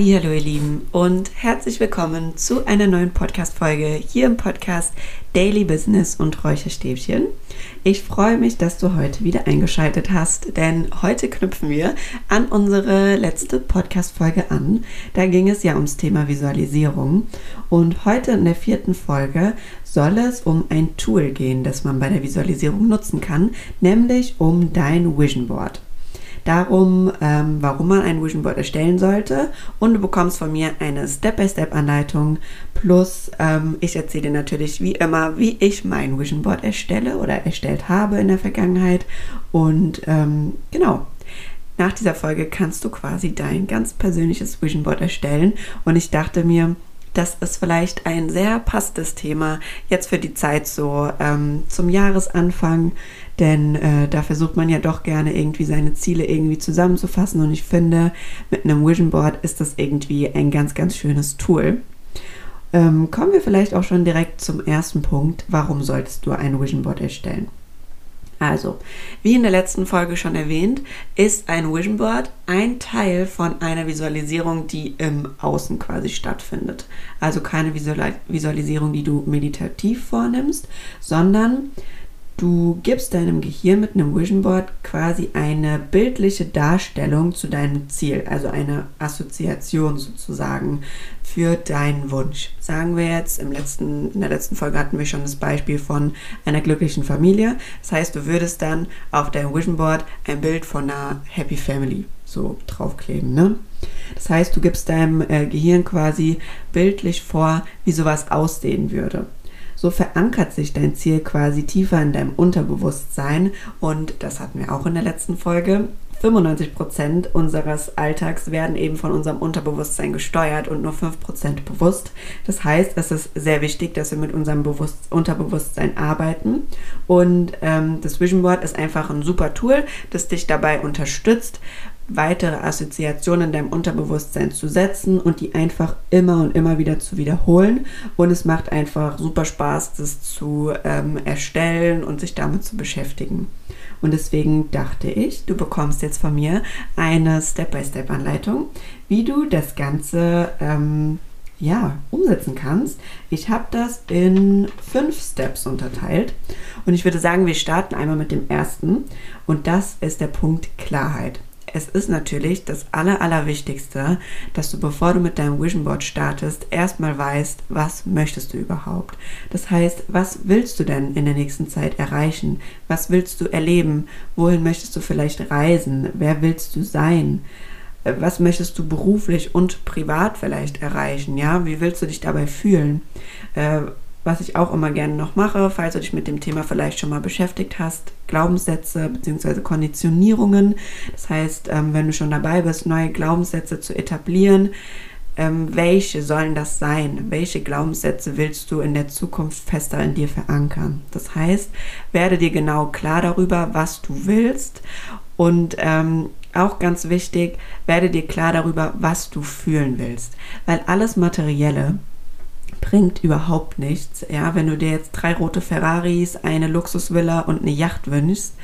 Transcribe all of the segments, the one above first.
Hallo ihr Lieben und herzlich willkommen zu einer neuen Podcast-Folge hier im Podcast Daily Business und Räucherstäbchen. Ich freue mich, dass du heute wieder eingeschaltet hast, denn heute knüpfen wir an unsere letzte Podcast-Folge an. Da ging es ja ums Thema Visualisierung und heute in der vierten Folge soll es um ein Tool gehen, das man bei der Visualisierung nutzen kann, nämlich um dein Vision Board darum, ähm, warum man ein Vision Board erstellen sollte. Und du bekommst von mir eine Step-by-Step-Anleitung. Plus, ähm, ich erzähle dir natürlich wie immer, wie ich mein Vision Board erstelle oder erstellt habe in der Vergangenheit. Und ähm, genau. Nach dieser Folge kannst du quasi dein ganz persönliches Vision Board erstellen. Und ich dachte mir, das ist vielleicht ein sehr passendes Thema jetzt für die Zeit so ähm, zum Jahresanfang, denn äh, da versucht man ja doch gerne irgendwie seine Ziele irgendwie zusammenzufassen und ich finde, mit einem Vision Board ist das irgendwie ein ganz, ganz schönes Tool. Ähm, kommen wir vielleicht auch schon direkt zum ersten Punkt. Warum solltest du ein Vision Board erstellen? Also, wie in der letzten Folge schon erwähnt, ist ein Vision Board ein Teil von einer Visualisierung, die im Außen quasi stattfindet. Also keine Visualisierung, die du meditativ vornimmst, sondern Du gibst deinem Gehirn mit einem Vision Board quasi eine bildliche Darstellung zu deinem Ziel, also eine Assoziation sozusagen für deinen Wunsch. Sagen wir jetzt, im letzten, in der letzten Folge hatten wir schon das Beispiel von einer glücklichen Familie. Das heißt, du würdest dann auf deinem Vision Board ein Bild von einer Happy Family so draufkleben. Ne? Das heißt, du gibst deinem äh, Gehirn quasi bildlich vor, wie sowas aussehen würde. So verankert sich dein Ziel quasi tiefer in deinem Unterbewusstsein und das hatten wir auch in der letzten Folge. 95% unseres Alltags werden eben von unserem Unterbewusstsein gesteuert und nur 5% bewusst. Das heißt, es ist sehr wichtig, dass wir mit unserem Bewusst Unterbewusstsein arbeiten. Und ähm, das Vision Board ist einfach ein super Tool, das dich dabei unterstützt, weitere Assoziationen in deinem Unterbewusstsein zu setzen und die einfach immer und immer wieder zu wiederholen. Und es macht einfach super Spaß, das zu ähm, erstellen und sich damit zu beschäftigen. Und deswegen dachte ich, du bekommst jetzt von mir eine Step-by-Step-Anleitung, wie du das Ganze ähm, ja, umsetzen kannst. Ich habe das in fünf Steps unterteilt und ich würde sagen, wir starten einmal mit dem ersten und das ist der Punkt Klarheit es ist natürlich das Aller, Allerwichtigste, dass du, bevor du mit deinem Vision Board startest, erstmal weißt, was möchtest du überhaupt. Das heißt, was willst du denn in der nächsten Zeit erreichen? Was willst du erleben? Wohin möchtest du vielleicht reisen? Wer willst du sein? Was möchtest du beruflich und privat vielleicht erreichen? Ja, wie willst du dich dabei fühlen? Äh, was ich auch immer gerne noch mache, falls du dich mit dem Thema vielleicht schon mal beschäftigt hast, Glaubenssätze bzw. Konditionierungen. Das heißt, ähm, wenn du schon dabei bist, neue Glaubenssätze zu etablieren, ähm, welche sollen das sein? Welche Glaubenssätze willst du in der Zukunft fester in dir verankern? Das heißt, werde dir genau klar darüber, was du willst und ähm, auch ganz wichtig, werde dir klar darüber, was du fühlen willst. Weil alles Materielle bringt überhaupt nichts. Ja, wenn du dir jetzt drei rote Ferraris, eine Luxusvilla und eine Yacht wünschst,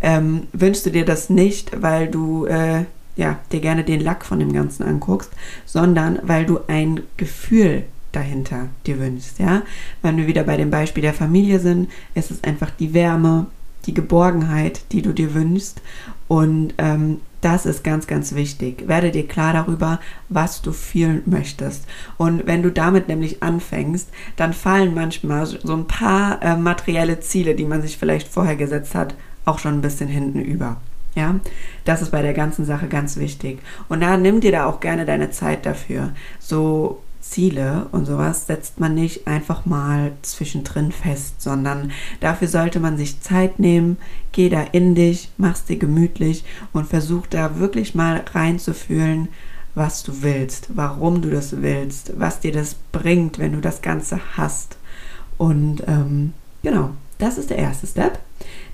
ähm, wünschst du dir das nicht, weil du äh, ja, dir gerne den Lack von dem Ganzen anguckst, sondern weil du ein Gefühl dahinter dir wünschst. Ja, wenn wir wieder bei dem Beispiel der Familie sind, ist es einfach die Wärme, die Geborgenheit, die du dir wünschst und ähm, das ist ganz, ganz wichtig. Werde dir klar darüber, was du fühlen möchtest. Und wenn du damit nämlich anfängst, dann fallen manchmal so ein paar äh, materielle Ziele, die man sich vielleicht vorher gesetzt hat, auch schon ein bisschen hinten über. Ja, das ist bei der ganzen Sache ganz wichtig. Und da nimm dir da auch gerne deine Zeit dafür. So Ziele und sowas setzt man nicht einfach mal zwischendrin fest, sondern dafür sollte man sich Zeit nehmen, geh da in dich, mach's dir gemütlich und versuch da wirklich mal reinzufühlen, was du willst, warum du das willst, was dir das bringt, wenn du das Ganze hast. Und ähm, genau, das ist der erste Step.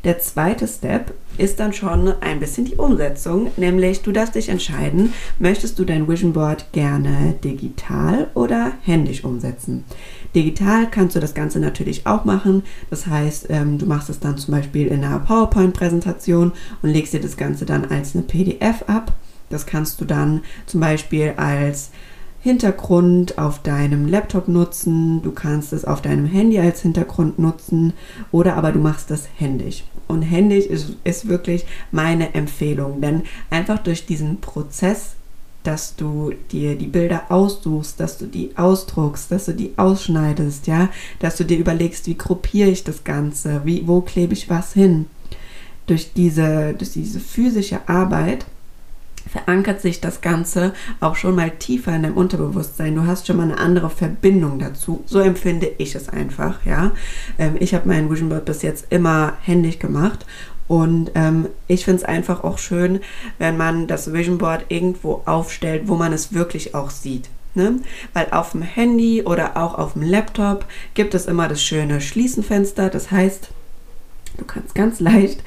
Der zweite Step ist dann schon ein bisschen die Umsetzung, nämlich du darfst dich entscheiden, möchtest du dein Vision Board gerne digital oder händisch umsetzen. Digital kannst du das Ganze natürlich auch machen. Das heißt, ähm, du machst es dann zum Beispiel in einer PowerPoint-Präsentation und legst dir das Ganze dann als eine PDF ab. Das kannst du dann zum Beispiel als Hintergrund auf deinem Laptop nutzen, du kannst es auf deinem Handy als Hintergrund nutzen oder aber du machst das händisch. Und händisch ist, ist wirklich meine Empfehlung, denn einfach durch diesen Prozess, dass du dir die Bilder aussuchst, dass du die ausdruckst, dass du die ausschneidest, ja, dass du dir überlegst, wie gruppiere ich das Ganze, wie, wo klebe ich was hin. Durch diese, durch diese physische Arbeit verankert sich das Ganze auch schon mal tiefer in deinem Unterbewusstsein. Du hast schon mal eine andere Verbindung dazu. So empfinde ich es einfach, ja. Ähm, ich habe mein Vision Board bis jetzt immer händisch gemacht und ähm, ich finde es einfach auch schön, wenn man das Vision Board irgendwo aufstellt, wo man es wirklich auch sieht. Ne? Weil auf dem Handy oder auch auf dem Laptop gibt es immer das schöne Schließenfenster. Das heißt, du kannst ganz leicht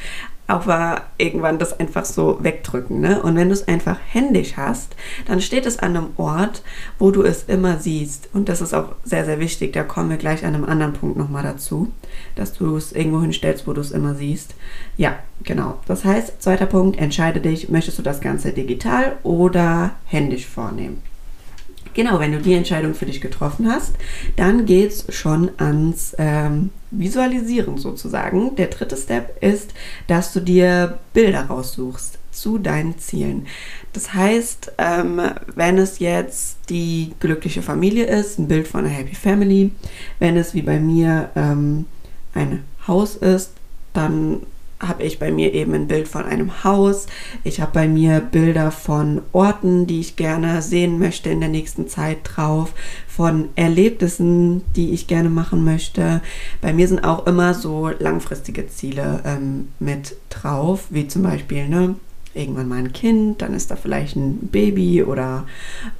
aber irgendwann das einfach so wegdrücken. Ne? Und wenn du es einfach händisch hast, dann steht es an einem Ort, wo du es immer siehst. Und das ist auch sehr, sehr wichtig. Da kommen wir gleich an einem anderen Punkt nochmal dazu, dass du es irgendwo hinstellst, wo du es immer siehst. Ja, genau. Das heißt, zweiter Punkt, entscheide dich, möchtest du das Ganze digital oder händisch vornehmen. Genau, wenn du die Entscheidung für dich getroffen hast, dann geht es schon ans ähm, Visualisieren sozusagen. Der dritte Step ist, dass du dir Bilder raussuchst zu deinen Zielen. Das heißt, ähm, wenn es jetzt die glückliche Familie ist, ein Bild von einer Happy Family, wenn es wie bei mir ähm, ein Haus ist, dann habe ich bei mir eben ein Bild von einem Haus. Ich habe bei mir Bilder von Orten, die ich gerne sehen möchte in der nächsten Zeit drauf, von Erlebnissen, die ich gerne machen möchte. Bei mir sind auch immer so langfristige Ziele ähm, mit drauf, wie zum Beispiel, ne, irgendwann mal ein Kind, dann ist da vielleicht ein Baby oder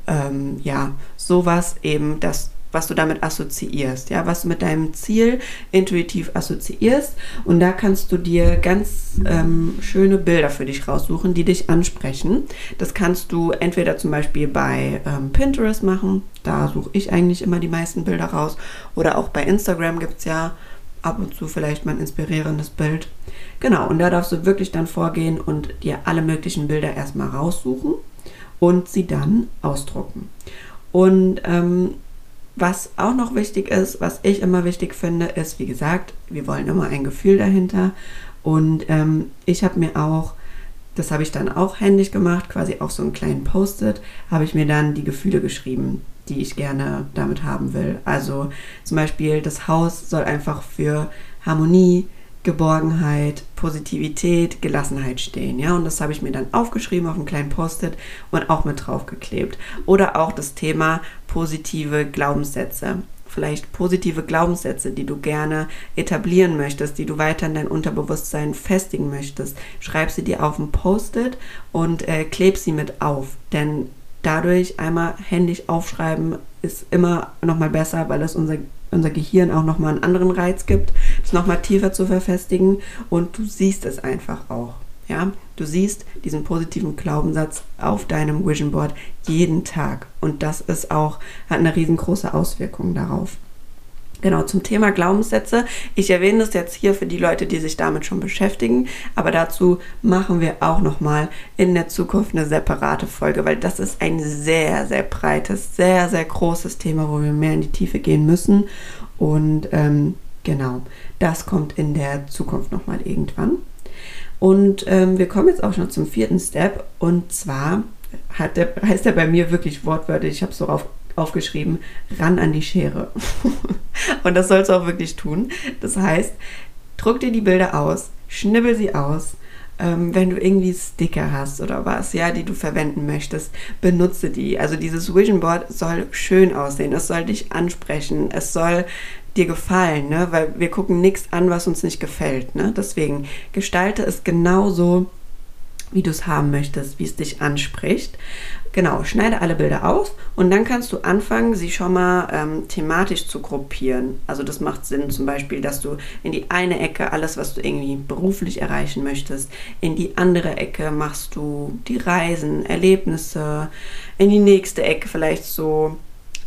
ähm, ja, sowas eben, das was du damit assoziierst, ja, was du mit deinem Ziel intuitiv assoziierst. Und da kannst du dir ganz ähm, schöne Bilder für dich raussuchen, die dich ansprechen. Das kannst du entweder zum Beispiel bei ähm, Pinterest machen, da suche ich eigentlich immer die meisten Bilder raus, oder auch bei Instagram gibt es ja ab und zu vielleicht mal ein inspirierendes Bild. Genau, und da darfst du wirklich dann vorgehen und dir alle möglichen Bilder erstmal raussuchen und sie dann ausdrucken. Und ähm, was auch noch wichtig ist, was ich immer wichtig finde, ist, wie gesagt, wir wollen immer ein Gefühl dahinter. Und ähm, ich habe mir auch, das habe ich dann auch händisch gemacht, quasi auch so einen kleinen Post-it, habe ich mir dann die Gefühle geschrieben, die ich gerne damit haben will. Also zum Beispiel, das Haus soll einfach für Harmonie, Geborgenheit, Positivität, Gelassenheit stehen. Ja, und das habe ich mir dann aufgeschrieben auf einen kleinen Post-it und auch mit draufgeklebt. Oder auch das Thema positive Glaubenssätze. Vielleicht positive Glaubenssätze, die du gerne etablieren möchtest, die du weiter in dein Unterbewusstsein festigen möchtest. Schreib sie dir auf ein Post-it und äh, kleb sie mit auf. Denn dadurch einmal händisch aufschreiben ist immer noch mal besser, weil es unser unser Gehirn auch nochmal einen anderen Reiz gibt, es nochmal tiefer zu verfestigen und du siehst es einfach auch. Ja, du siehst diesen positiven Glaubenssatz auf deinem Vision Board jeden Tag und das ist auch, hat eine riesengroße Auswirkung darauf. Genau, zum Thema Glaubenssätze. Ich erwähne das jetzt hier für die Leute, die sich damit schon beschäftigen, aber dazu machen wir auch nochmal in der Zukunft eine separate Folge, weil das ist ein sehr, sehr breites, sehr, sehr großes Thema, wo wir mehr in die Tiefe gehen müssen. Und ähm, genau, das kommt in der Zukunft nochmal irgendwann. Und ähm, wir kommen jetzt auch schon zum vierten Step und zwar der, heißt er bei mir wirklich wortwörtlich, ich habe es so auf aufgeschrieben, ran an die Schere. und das sollst du auch wirklich tun. Das heißt, druck dir die Bilder aus, schnibbel sie aus. Ähm, wenn du irgendwie Sticker hast oder was, ja, die du verwenden möchtest, benutze die. Also dieses Vision Board soll schön aussehen, es soll dich ansprechen, es soll dir gefallen, ne? weil wir gucken nichts an, was uns nicht gefällt. Ne? Deswegen gestalte es genauso, wie du es haben möchtest, wie es dich anspricht. Genau, schneide alle Bilder auf und dann kannst du anfangen, sie schon mal ähm, thematisch zu gruppieren. Also das macht Sinn zum Beispiel, dass du in die eine Ecke alles, was du irgendwie beruflich erreichen möchtest, in die andere Ecke machst du die Reisen, Erlebnisse, in die nächste Ecke vielleicht so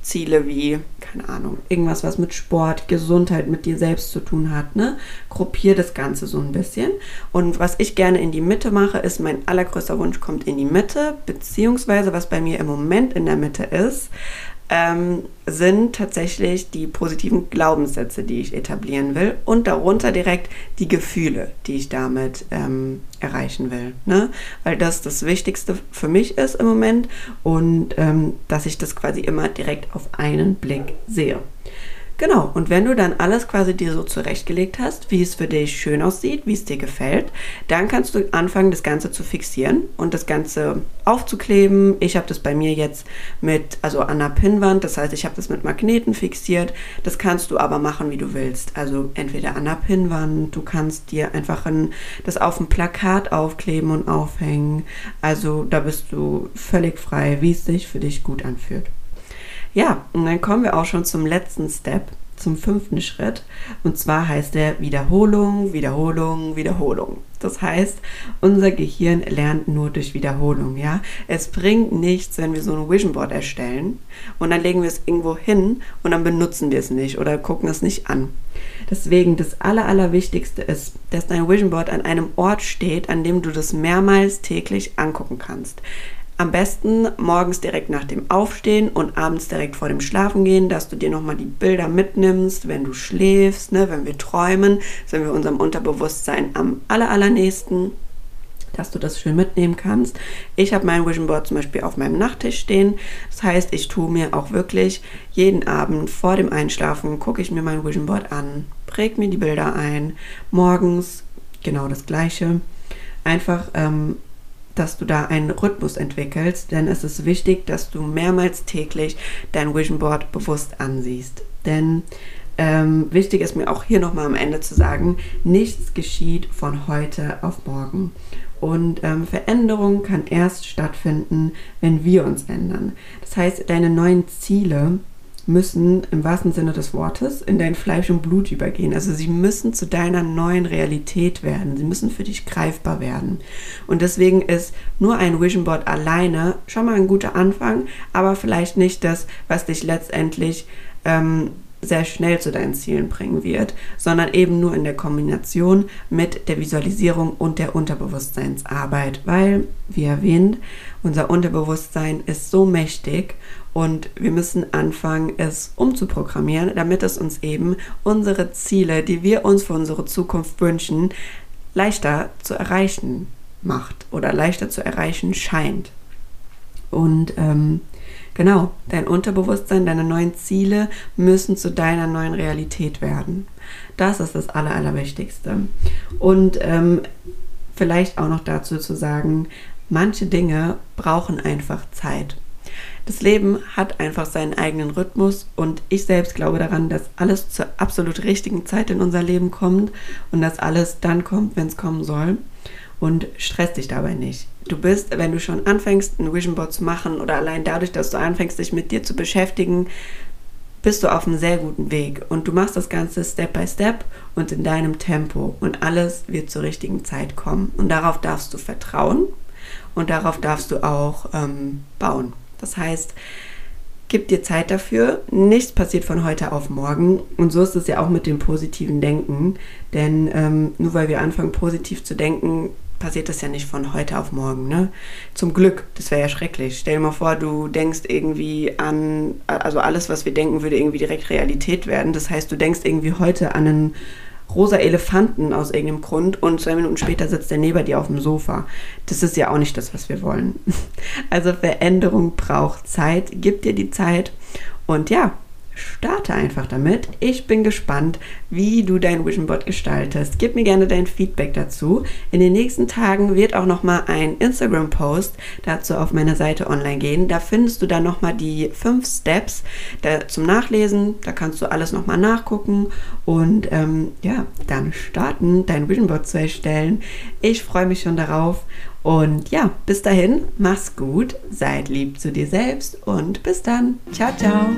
Ziele wie, keine Ahnung, irgendwas, was mit Sport, Gesundheit, mit dir selbst zu tun hat, ne? Gruppier das Ganze so ein bisschen. Und was ich gerne in die Mitte mache, ist, mein allergrößter Wunsch kommt in die Mitte, beziehungsweise was bei mir im Moment in der Mitte ist, ähm, sind tatsächlich die positiven Glaubenssätze, die ich etablieren will und darunter direkt die Gefühle, die ich damit ähm, erreichen will. Ne? Weil das das Wichtigste für mich ist im Moment und ähm, dass ich das quasi immer direkt auf einen Blick sehe. Genau, und wenn du dann alles quasi dir so zurechtgelegt hast, wie es für dich schön aussieht, wie es dir gefällt, dann kannst du anfangen, das Ganze zu fixieren und das Ganze aufzukleben. Ich habe das bei mir jetzt mit, also an der Pinnwand, das heißt, ich habe das mit Magneten fixiert. Das kannst du aber machen, wie du willst. Also entweder an der Pinnwand, du kannst dir einfach ein, das auf dem Plakat aufkleben und aufhängen. Also da bist du völlig frei, wie es sich für dich gut anfühlt. Ja, und dann kommen wir auch schon zum letzten Step, zum fünften Schritt. Und zwar heißt der Wiederholung, Wiederholung, Wiederholung. Das heißt, unser Gehirn lernt nur durch Wiederholung, ja. Es bringt nichts, wenn wir so ein Vision Board erstellen und dann legen wir es irgendwo hin und dann benutzen wir es nicht oder gucken es nicht an. Deswegen das aller, allerwichtigste ist, dass dein Vision Board an einem Ort steht, an dem du das mehrmals täglich angucken kannst. Am besten morgens direkt nach dem Aufstehen und abends direkt vor dem Schlafengehen, dass du dir nochmal die Bilder mitnimmst, wenn du schläfst, ne, wenn wir träumen, sind wir unserem Unterbewusstsein am aller, allernächsten dass du das schön mitnehmen kannst. Ich habe mein Vision Board zum Beispiel auf meinem Nachttisch stehen. Das heißt, ich tue mir auch wirklich jeden Abend vor dem Einschlafen, gucke ich mir mein Vision Board an, präge mir die Bilder ein. Morgens genau das gleiche. Einfach ähm, dass du da einen Rhythmus entwickelst, denn es ist wichtig, dass du mehrmals täglich dein Vision Board bewusst ansiehst. Denn ähm, wichtig ist mir auch hier nochmal am Ende zu sagen, nichts geschieht von heute auf morgen. Und ähm, Veränderung kann erst stattfinden, wenn wir uns ändern. Das heißt, deine neuen Ziele müssen im wahrsten Sinne des Wortes in dein Fleisch und Blut übergehen. Also sie müssen zu deiner neuen Realität werden. Sie müssen für dich greifbar werden. Und deswegen ist nur ein Vision Board alleine schon mal ein guter Anfang, aber vielleicht nicht das, was dich letztendlich ähm, sehr schnell zu deinen Zielen bringen wird, sondern eben nur in der Kombination mit der Visualisierung und der Unterbewusstseinsarbeit, weil, wie erwähnt, unser Unterbewusstsein ist so mächtig und wir müssen anfangen, es umzuprogrammieren, damit es uns eben unsere Ziele, die wir uns für unsere Zukunft wünschen, leichter zu erreichen macht oder leichter zu erreichen scheint. Und ähm, genau, dein Unterbewusstsein, deine neuen Ziele müssen zu deiner neuen Realität werden. Das ist das Aller, Allerwichtigste. Und ähm, vielleicht auch noch dazu zu sagen, manche Dinge brauchen einfach Zeit. Das Leben hat einfach seinen eigenen Rhythmus und ich selbst glaube daran, dass alles zur absolut richtigen Zeit in unser Leben kommt und dass alles dann kommt, wenn es kommen soll. Und stress dich dabei nicht. Du bist, wenn du schon anfängst, ein Vision Board zu machen oder allein dadurch, dass du anfängst, dich mit dir zu beschäftigen, bist du auf einem sehr guten Weg und du machst das Ganze Step by Step und in deinem Tempo und alles wird zur richtigen Zeit kommen und darauf darfst du vertrauen und darauf darfst du auch ähm, bauen. Das heißt, gib dir Zeit dafür. Nichts passiert von heute auf morgen. Und so ist es ja auch mit dem positiven Denken. Denn ähm, nur weil wir anfangen, positiv zu denken, passiert das ja nicht von heute auf morgen. Ne? Zum Glück, das wäre ja schrecklich. Stell dir mal vor, du denkst irgendwie an, also alles, was wir denken, würde irgendwie direkt Realität werden. Das heißt, du denkst irgendwie heute an einen rosa Elefanten aus irgendeinem Grund und zwei Minuten später sitzt er neben dir auf dem Sofa. Das ist ja auch nicht das, was wir wollen. Also Veränderung braucht Zeit. Gib dir die Zeit und ja, starte einfach damit. Ich bin gespannt, wie du dein Vision Board gestaltest. Gib mir gerne dein Feedback dazu. In den nächsten Tagen wird auch noch mal ein Instagram Post dazu auf meiner Seite online gehen. Da findest du dann noch mal die fünf Steps zum Nachlesen. Da kannst du alles noch mal nachgucken und ähm, ja, dann starten, dein Vision Board zu erstellen. Ich freue mich schon darauf. Und ja, bis dahin, mach's gut, seid lieb zu dir selbst und bis dann. Ciao, ciao.